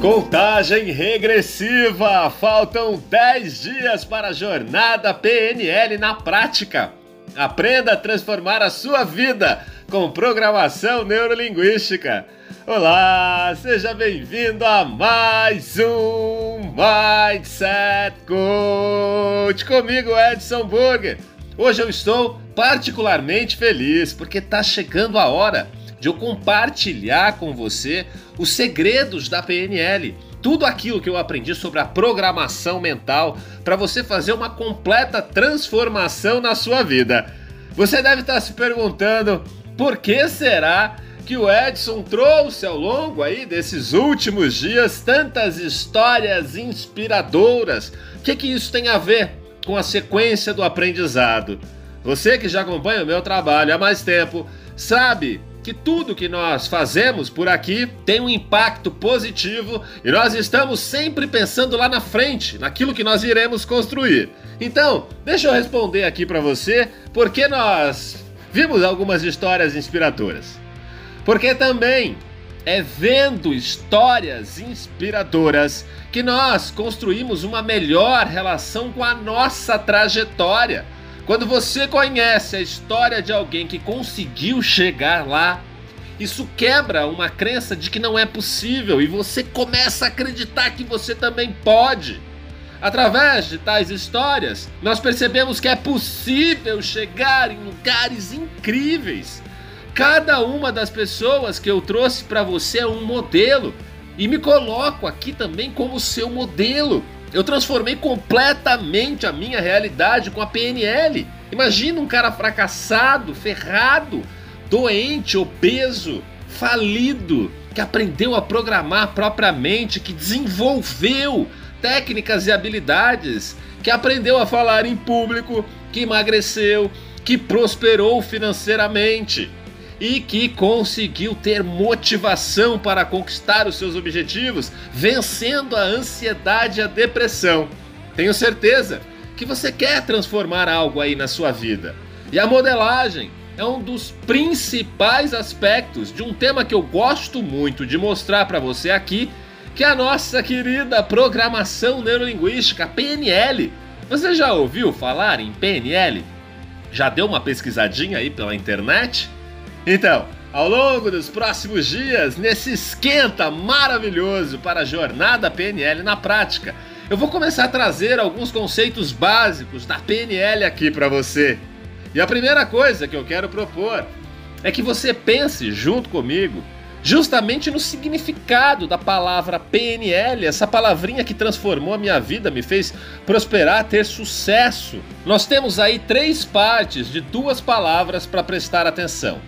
Contagem regressiva! Faltam 10 dias para a jornada PNL na prática. Aprenda a transformar a sua vida com programação neurolinguística. Olá, seja bem-vindo a mais um Mindset Coach comigo, Edson Burger. Hoje eu estou particularmente feliz porque está chegando a hora de eu compartilhar com você os segredos da PNL. Tudo aquilo que eu aprendi sobre a programação mental para você fazer uma completa transformação na sua vida. Você deve estar se perguntando por que será que o Edson trouxe ao longo aí desses últimos dias tantas histórias inspiradoras. O que, que isso tem a ver com a sequência do aprendizado? Você que já acompanha o meu trabalho há mais tempo sabe que tudo que nós fazemos por aqui tem um impacto positivo e nós estamos sempre pensando lá na frente, naquilo que nós iremos construir. Então, deixa eu responder aqui para você porque nós vimos algumas histórias inspiradoras. Porque também é vendo histórias inspiradoras que nós construímos uma melhor relação com a nossa trajetória quando você conhece a história de alguém que conseguiu chegar lá, isso quebra uma crença de que não é possível e você começa a acreditar que você também pode. Através de tais histórias, nós percebemos que é possível chegar em lugares incríveis. Cada uma das pessoas que eu trouxe para você é um modelo e me coloco aqui também como seu modelo. Eu transformei completamente a minha realidade com a PNL. Imagina um cara fracassado, ferrado, doente, obeso, falido, que aprendeu a programar propriamente, que desenvolveu técnicas e habilidades, que aprendeu a falar em público, que emagreceu, que prosperou financeiramente e que conseguiu ter motivação para conquistar os seus objetivos, vencendo a ansiedade e a depressão. Tenho certeza que você quer transformar algo aí na sua vida. E a modelagem é um dos principais aspectos de um tema que eu gosto muito de mostrar para você aqui, que é a nossa querida programação neurolinguística, PNL. Você já ouviu falar em PNL? Já deu uma pesquisadinha aí pela internet? Então, ao longo dos próximos dias, nesse esquenta maravilhoso para a jornada PNL na prática, eu vou começar a trazer alguns conceitos básicos da PNL aqui para você. E a primeira coisa que eu quero propor é que você pense junto comigo justamente no significado da palavra PNL, essa palavrinha que transformou a minha vida, me fez prosperar, ter sucesso. Nós temos aí três partes de duas palavras para prestar atenção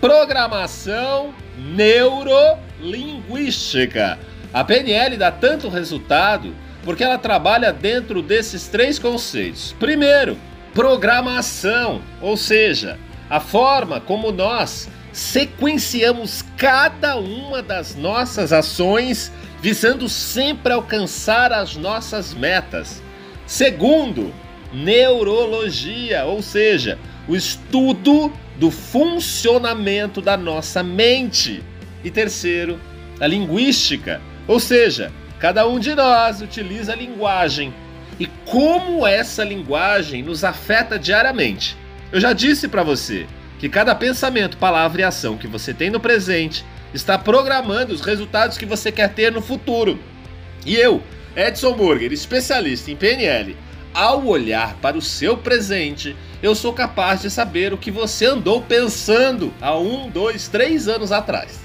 programação neurolinguística. A PNL dá tanto resultado porque ela trabalha dentro desses três conceitos. Primeiro, programação, ou seja, a forma como nós sequenciamos cada uma das nossas ações visando sempre alcançar as nossas metas. Segundo, neurologia, ou seja, o estudo do funcionamento da nossa mente. E terceiro, a linguística, ou seja, cada um de nós utiliza a linguagem e como essa linguagem nos afeta diariamente. Eu já disse para você que cada pensamento, palavra e ação que você tem no presente está programando os resultados que você quer ter no futuro. E eu, Edson Burger, especialista em PNL, ao olhar para o seu presente, eu sou capaz de saber o que você andou pensando há um, dois, três anos atrás.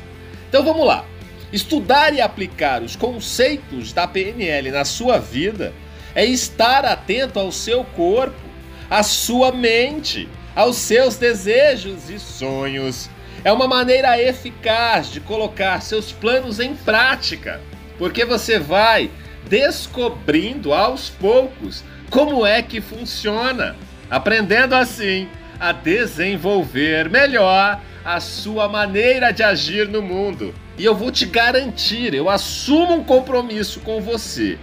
Então vamos lá. Estudar e aplicar os conceitos da PNL na sua vida é estar atento ao seu corpo, à sua mente, aos seus desejos e sonhos. É uma maneira eficaz de colocar seus planos em prática, porque você vai descobrindo aos poucos como é que funciona, aprendendo assim a desenvolver melhor a sua maneira de agir no mundo. E eu vou te garantir, eu assumo um compromisso com você.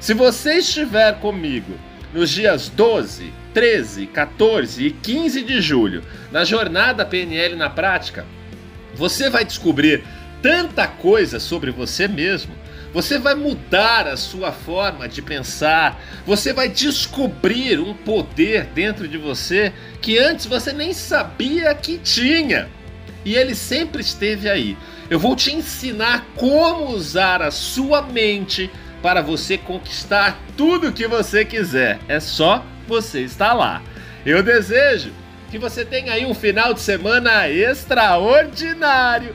Se você estiver comigo nos dias 12, 13, 14 e 15 de julho, na jornada PNL na prática, você vai descobrir tanta coisa sobre você mesmo. Você vai mudar a sua forma de pensar, você vai descobrir um poder dentro de você que antes você nem sabia que tinha. E ele sempre esteve aí. Eu vou te ensinar como usar a sua mente para você conquistar tudo que você quiser. É só você estar lá. Eu desejo que você tenha aí um final de semana extraordinário